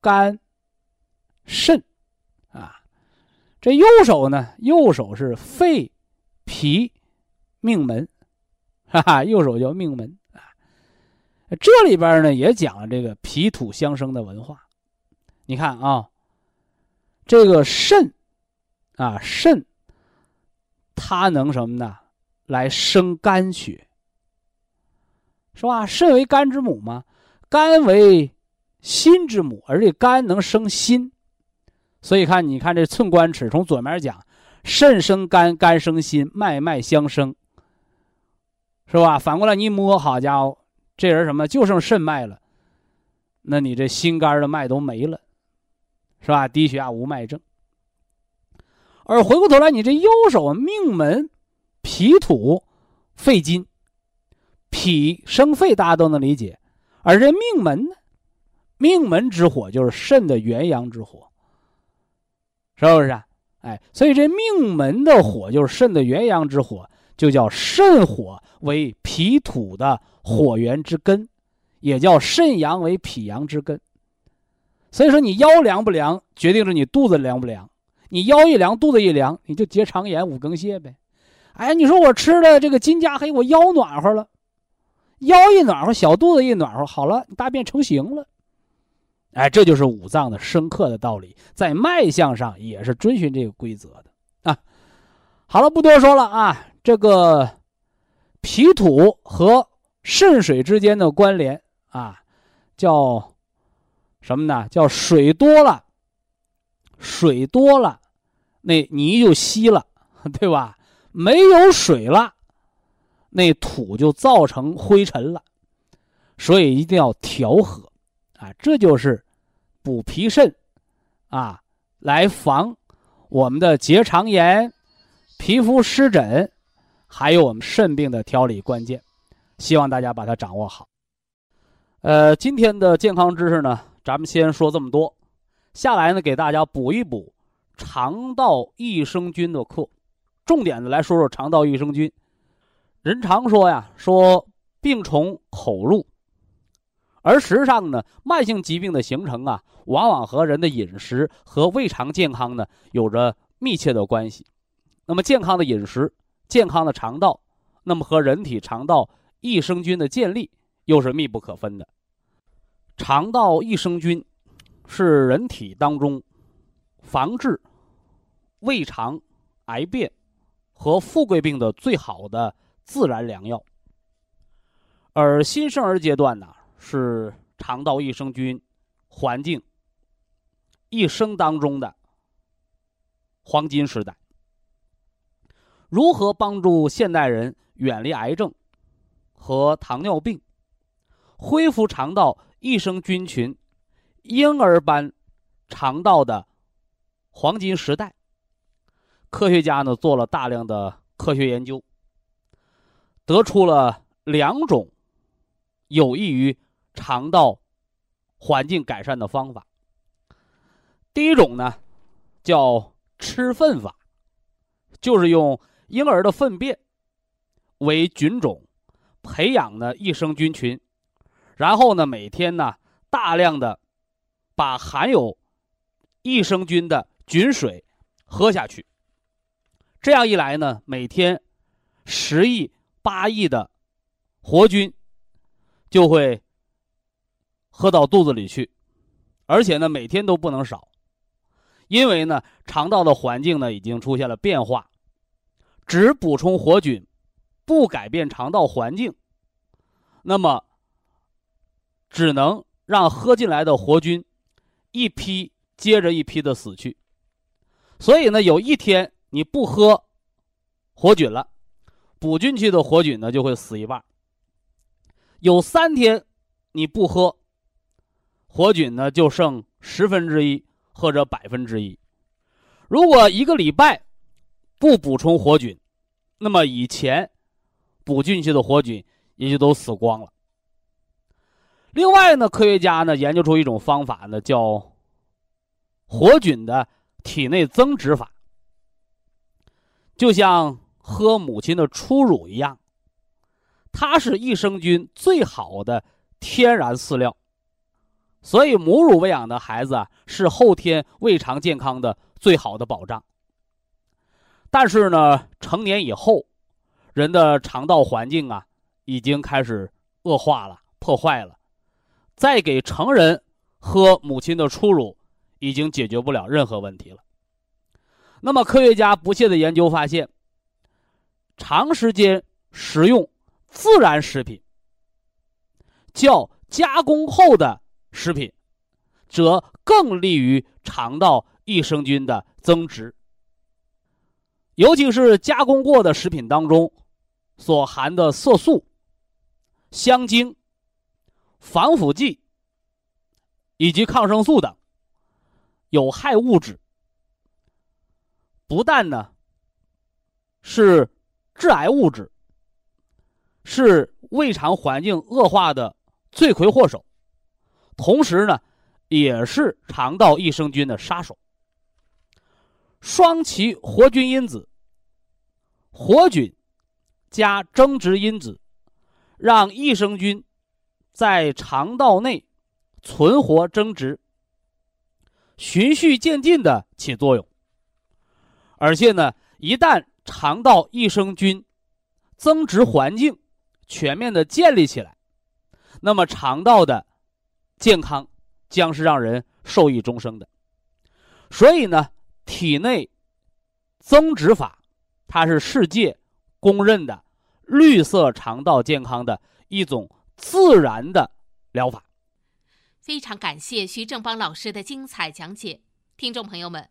A: 肝、肾。这右手呢？右手是肺、脾、命门，哈哈，右手叫命门啊。这里边呢也讲了这个脾土相生的文化。你看啊，这个肾。啊，肾，它能什么呢？来生肝血，是吧？肾为肝之母嘛，肝为心之母，而且肝能生心，所以看，你看这寸关尺，从左面讲，肾生肝，肝生心，脉脉相生，是吧？反过来你摸，好家伙，这人什么就剩肾脉了，那你这心肝的脉都没了，是吧？低血压无脉症。而回过头来，你这右手命门，脾土，肺金，脾生肺，大家都能理解。而这命门呢，命门之火就是肾的元阳之火，是不是啊？哎，所以这命门的火就是肾的元阳之火，就叫肾火为脾土的火源之根，也叫肾阳为脾阳之根。所以说，你腰凉不凉，决定着你肚子凉不凉。你腰一凉，肚子一凉，你就结肠炎、五更泻呗。哎，你说我吃了这个金加黑，我腰暖和了，腰一暖和，小肚子一暖和，好了，大便成型了。哎，这就是五脏的深刻的道理，在脉象上也是遵循这个规则的啊。好了，不多说了啊。这个脾土和肾水之间的关联啊，叫什么呢？叫水多了。水多了，那泥就稀了，对吧？没有水了，那土就造成灰尘了。所以一定要调和，啊，这就是补脾肾，啊，来防我们的结肠炎、皮肤湿疹，还有我们肾病的调理关键。希望大家把它掌握好。呃，今天的健康知识呢，咱们先说这么多。下来呢，给大家补一补肠道益生菌的课，重点的来说说肠道益生菌。人常说呀，说病从口入，而实际上呢，慢性疾病的形成啊，往往和人的饮食和胃肠健康呢有着密切的关系。那么，健康的饮食、健康的肠道，那么和人体肠道益生菌的建立又是密不可分的。肠道益生菌。是人体当中防治胃肠癌变和富贵病的最好的自然良药。而新生儿阶段呢，是肠道益生菌环境一生当中的黄金时代。如何帮助现代人远离癌症和糖尿病，恢复肠道益生菌群？婴儿般肠道的黄金时代，科学家呢做了大量的科学研究，得出了两种有益于肠道环境改善的方法。第一种呢，叫吃粪法，就是用婴儿的粪便为菌种，培养呢益生菌群，然后呢每天呢大量的把含有益生菌的菌水喝下去。这样一来呢，每天十亿、八亿的活菌就会喝到肚子里去，而且呢每天都不能少。因为呢，肠道的环境呢已经出现了变化，只补充活菌，不改变肠道环境，那么只能让喝进来的活菌一批接着一批的死去。所以呢，有一天你不喝活菌了，补进去的活菌呢就会死一半。有三天你不喝活菌呢，就剩十分之一。或者百分之一，如果一个礼拜不补充活菌，那么以前补进去的活菌也就都死光了。另外呢，科学家呢研究出一种方法呢，叫活菌的体内增殖法，就像喝母亲的初乳一样，它是益生菌最好的天然饲料。所以，母乳喂养的孩子啊，是后天胃肠健康的最好的保障。但是呢，成年以后，人的肠道环境啊，已经开始恶化了、破坏了。再给成人喝母亲的初乳，已经解决不了任何问题了。那么，科学家不懈的研究发现，长时间食用自然食品，较加工后的。食品，则更利于肠道益生菌的增殖。尤其是加工过的食品当中，所含的色素、香精、防腐剂以及抗生素等有害物质，不但呢是致癌物质，是胃肠环境恶化的罪魁祸首。同时呢，也是肠道益生菌的杀手。双歧活菌因子、活菌加增殖因子，让益生菌在肠道内存活增殖，循序渐进的起作用。而且呢，一旦肠道益生菌增殖环境全面的建立起来，那么肠道的健康将是让人受益终生的，所以呢，体内增殖法，它是世界公认的绿色肠道健康的一种自然的疗法。
C: 非常感谢徐正邦老师的精彩讲解，听众朋友们。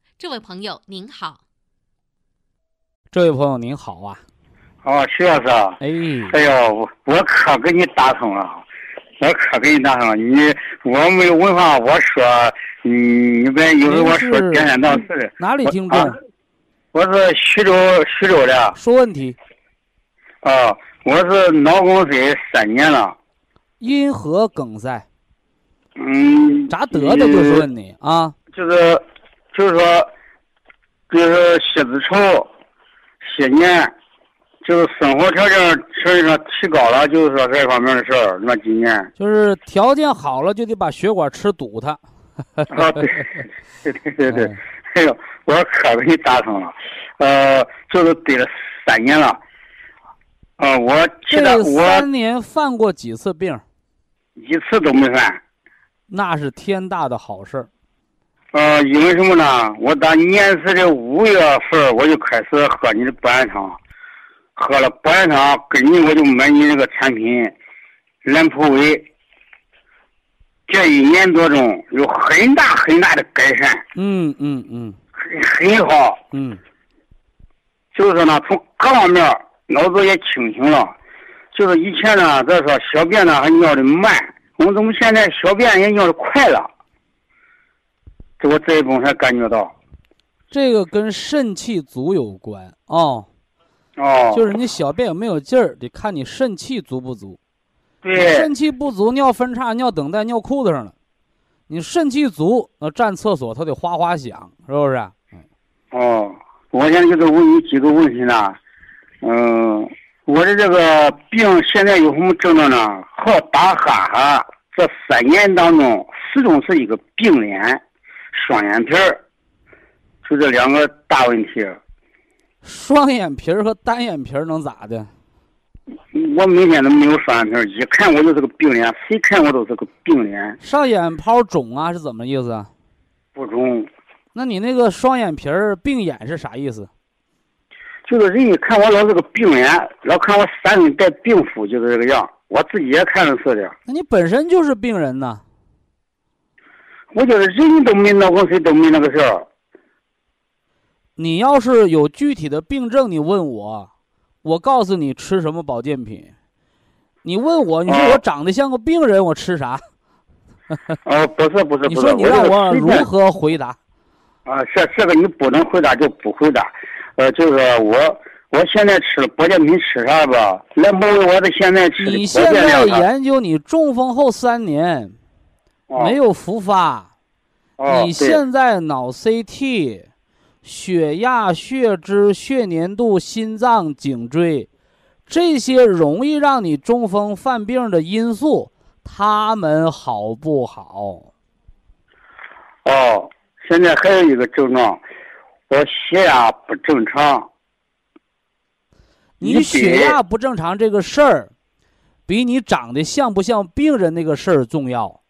C: 这位朋友您好，
A: 这位朋友您好啊，
D: 哦，徐老师啊，
A: 哎，
D: 哎呦，我我可给你打通了，我可给你打通了。你我没有文化，我说，嗯，你别以为我说颠三倒四的。
A: 哪里听众？
D: 我是徐州徐州的。
A: 说问题。
D: 啊，我是脑梗塞三年了。
A: 因何梗塞？
D: 嗯。
A: 咋得的？就是问你啊。
D: 就是。就是说，就是血脂稠，些年，就是生活条件实际上提高了，就是说这方面的事儿。那几年
A: 就是条件好了，就得把血管吃堵它。
D: 啊，对，对对对对，哎呦，我可给你打通了，呃，就是得了三年了，啊，我记得我
A: 三年犯过几次病？
D: 一次都没犯。
A: 那是天大的好事儿。
D: 呃，因为什么呢？我打年时的五月份我就开始喝你的保元汤，喝了，晚上跟你我就买你那个产品，蓝普威，这一年多中有很大很大的改善，
A: 嗯嗯嗯
D: 很很好。
A: 嗯，
D: 就是说呢，从各方面脑子也清醒了。就是以前呢，咱说小便呢还尿的慢，我怎么现在小便也尿的快了？这我这一步才感觉到。
A: 这个跟肾气足有关哦，
D: 哦，
A: 就是你小便有没有劲儿，得看你肾气足不足。
D: 对，
A: 肾气不足，尿分叉、尿等待、尿裤子上了。你肾气足，那站厕所它得哗哗响，是不是？
D: 哦，我现在就是问你几个问题呢。嗯，我的这个病现在有什么症状呢？好打哈哈，这三年当中始终是一个病脸、双眼皮儿，就这两个大问题。
A: 双眼皮儿和单眼皮儿能咋的？
D: 我每天都没有双眼皮儿，一看我就是个病脸，谁看我都是个病脸，
A: 上眼泡肿啊，是怎么意思啊？
D: 不肿。
A: 那你那个双眼皮儿病眼是啥意思？
D: 就是人家看我老是个病脸，老看我三根带病符，就是这个样。我自己也看着似的。
A: 那你本身就是病人呐。
D: 我觉得人都没脑梗，谁都没那个事儿。
A: 你要是有具体的病症，你问我，我告诉你吃什么保健品。你问我，你说我长得像个病人，我吃啥？
D: 哦，不是不是
A: 你
D: 不是。
A: 说你让我如何回答？
D: 啊，这这个你不能回答就不回答。呃，就是我我现在吃保健品吃啥吧？蓝博威我的现在吃
A: 你现在研究你中风后三年
D: 哦
A: 没有复发，你现在脑 CT、血压、血脂、血粘度、心脏、颈椎这些容易让你中风犯病的因素，他们好不好？
D: 哦，现在还有一个症状，我血压不正常。
A: 你血压不正常这个事儿，比你长得像不像病人那个事儿重要。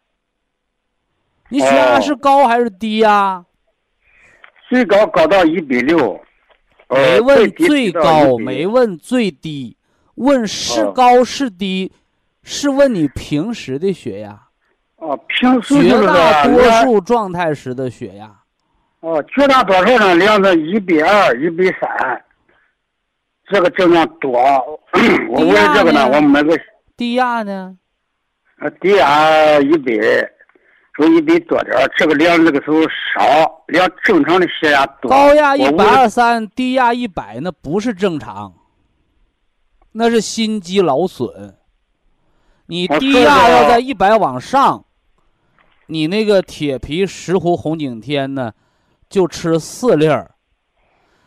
A: 你血压
D: 哦
A: 是高还是低呀、
D: 最高高到一比六，呃
A: 没问最高，没问最低，问是
D: 哦
A: 高是低，是问你平时的血压，
D: 哦，平时就
A: 绝大多数状态时的血压。
D: 哦，绝大多数呢量是一比二、一比三，这个症状多。我为了这个呢，我买个
A: 低压呢？
D: 呃低压一比，说一比多点儿，这个量那个时候少，量正常的血压多。
A: 高压一百二三，低压一百，那不是正常，那是心肌劳损。你低压要在一百往上，你那个铁皮石斛红景天呢，就吃四粒儿。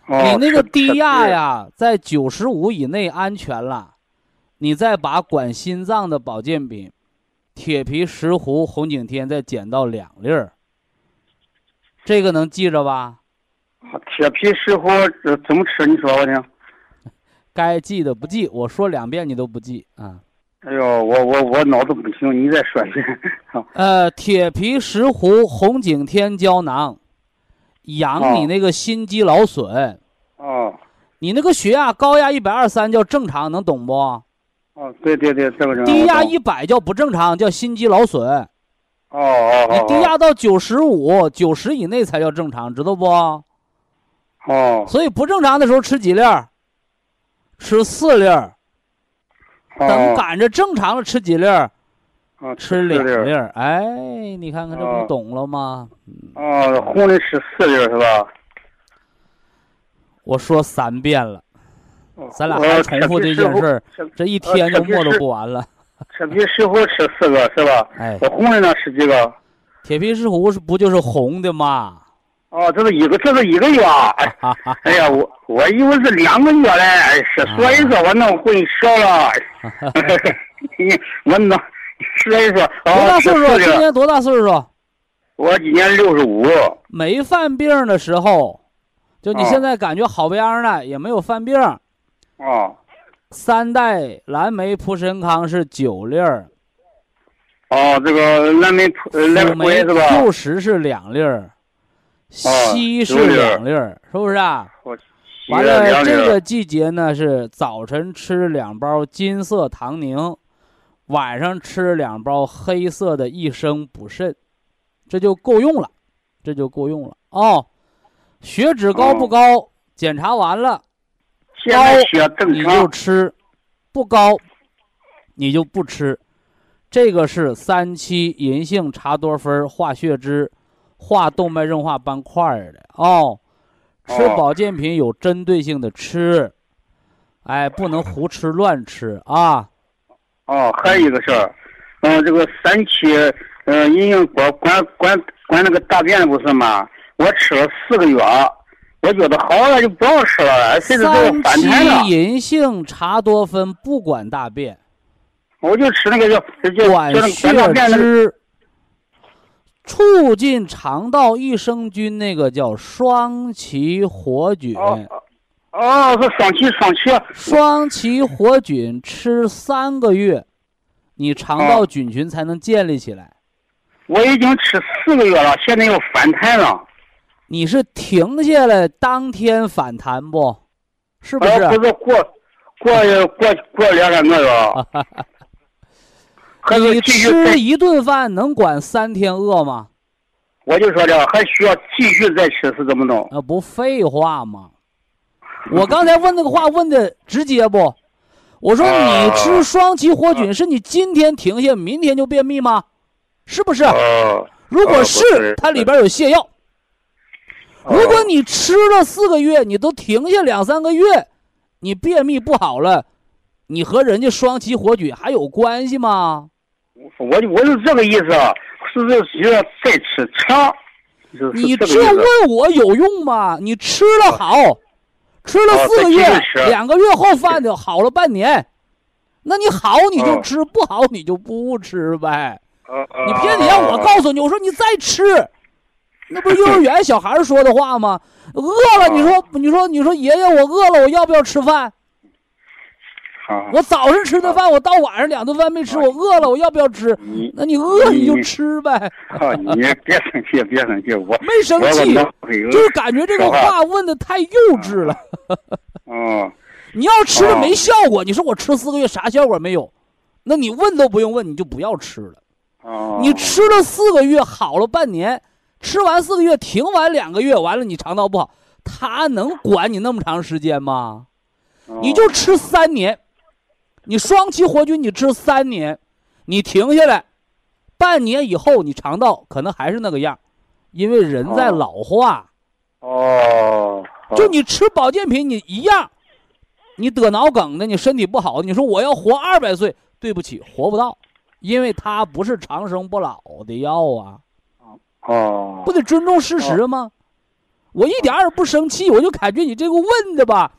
D: 哦
A: 你那个低压，呀，在九十五以内安全了，你再把管心脏的保健品，铁皮石斛红景天再减到两粒儿，这个能记着吧？
D: 铁皮石斛这怎么吃？你说我听。
A: 该记的不记，我说两遍你都不记啊。
D: 哎呦，我我我脑子不行，你再说一遍。
A: 呃，铁皮石斛红景天胶囊，养你
D: 哦
A: 那个心肌劳损，
D: 哦
A: 你那个血压高压一百二三叫正常，能懂不？
D: 哦，对对对，这个
A: 低压一百叫不正常，叫心肌劳损。
D: 哦哦哦
A: 你
D: 哦，
A: 低压到九十五、九十以内才叫正常，知道不？
D: 哦，
A: 所以不正常的时候吃几粒儿？吃四粒儿。等
D: 哦
A: 赶着正常的吃几粒儿？
D: 哦
A: 吃两
D: 粒
A: 粒儿。哎，你看看这不
D: 哦
A: 懂了吗？
D: 哦，红的吃四粒儿是吧？
A: 我说三遍了，
D: 哦
A: 咱俩
D: 我
A: 还重复这件事儿，这一天就默叨不完了。
D: 铁皮石斛吃四个是吧？
A: 哎，
D: 我红的呢吃几个？
A: 铁皮石斛是不就是红的吗？
D: 哦，这是一个，这是一个月啊！哎呀，我我以为是两个月嘞，哎是，所以说我弄混淆了。我弄，所以说，
A: 多
D: 哦，
A: 大岁数？今年多大岁数？
D: 我今年六十五。
A: 没犯病的时候，就你
D: 哦
A: 现在感觉好不样的，也没有犯病。
D: 哦
A: 三代蓝莓普参康是九粒儿，
D: 哦，这个蓝莓普呃蓝莓是吧？
A: 六十是两粒儿，硒是两粒儿，是不是啊？完了，这个季节呢是早晨吃两包金色糖宁，晚上吃两包黑色的益生补肾，这就够用了，这就够用了哦。血脂高不高？检查完了，高你就吃，不高你就不吃。这个是三七银杏茶多酚化血脂、化动脉硬化斑块的哦。吃保健品有针对性的吃，哎，不能胡吃乱吃啊！
D: 哦，还有一个事儿，嗯，这个三七，嗯，银杏管管管管那个大便不是吗？我吃了四个月，我觉得好了就不要吃了，现在都反弹了。
A: 三七银杏茶多酚不管大便，
D: 我就吃那个叫叫
A: 管血脂。促进肠道益生菌那个叫双歧活菌，
D: 哦，是双歧双歧。
A: 双歧活菌吃三个月，你肠道菌群才能建立起来。
D: 我已经吃四个月了，现在又反弹了。
A: 你是停下来当天反弹不？是不是？
D: 不是过过过过两三个月。
A: 你吃一顿饭能管三天饿吗？
D: 我就说这还需要继续再吃是怎么弄？
A: 那不废话吗？我刚才问那个话问的直接不？我说你吃双歧活菌是你今天停下，明天就便秘吗？是不是？如果是，它里边有泻药。如果你吃了四个月，你都停下两三个月，你便秘不好了，你和人家双歧活菌还有关系吗？
D: 我我是这个意思，是是要再吃长。
A: 你这问我有用吗？你吃了好，吃了四个月，两个月后犯的好了半年，那你好你就吃，不好你就不吃呗。你偏得让我告诉你，我说你再吃，那不是幼儿园小孩说的话吗？饿了，你说你说你说爷爷我饿了，我要不要吃饭？我早上吃的饭，我到晚上两顿饭没吃，我饿了，我要不要吃？那你饿你就吃呗。
D: 你别生气，别生气，我
A: 没生气，就是感觉这个话问的太幼稚了。
D: 哦，
A: 你要吃了没效果，你说我吃四个月啥效果没有？那你问都不用问，你就不要吃了。
D: 哦，
A: 你吃了四个月好了半年，吃完四个月停完两个月，完了你肠道不好，他能管你那么长时间吗？你就吃三年。你双歧活菌，你吃三年，你停下来，半年以后，你肠道可能还是那个样，因为人在老化。
D: 哦。
A: 就你吃保健品，你一样，你得脑梗的，你身体不好，你说我要活二百岁，对不起，活不到，因为它不是长生不老的药啊。
D: 哦。
A: 不得尊重事实吗？我一点也不生气，我就感觉你这个问的吧。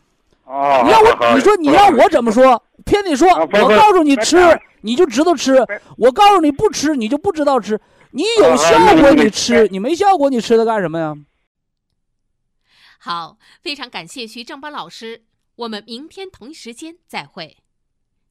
D: 哦。
A: 你让我，你说你让我怎么说？偏得说，我告诉你吃，你就知道吃；我告诉你不吃，你就不知道吃。你有效果你吃，你没效果你吃它干什么呀？
C: 好，非常感谢徐正邦老师，我们明天同一时间再会。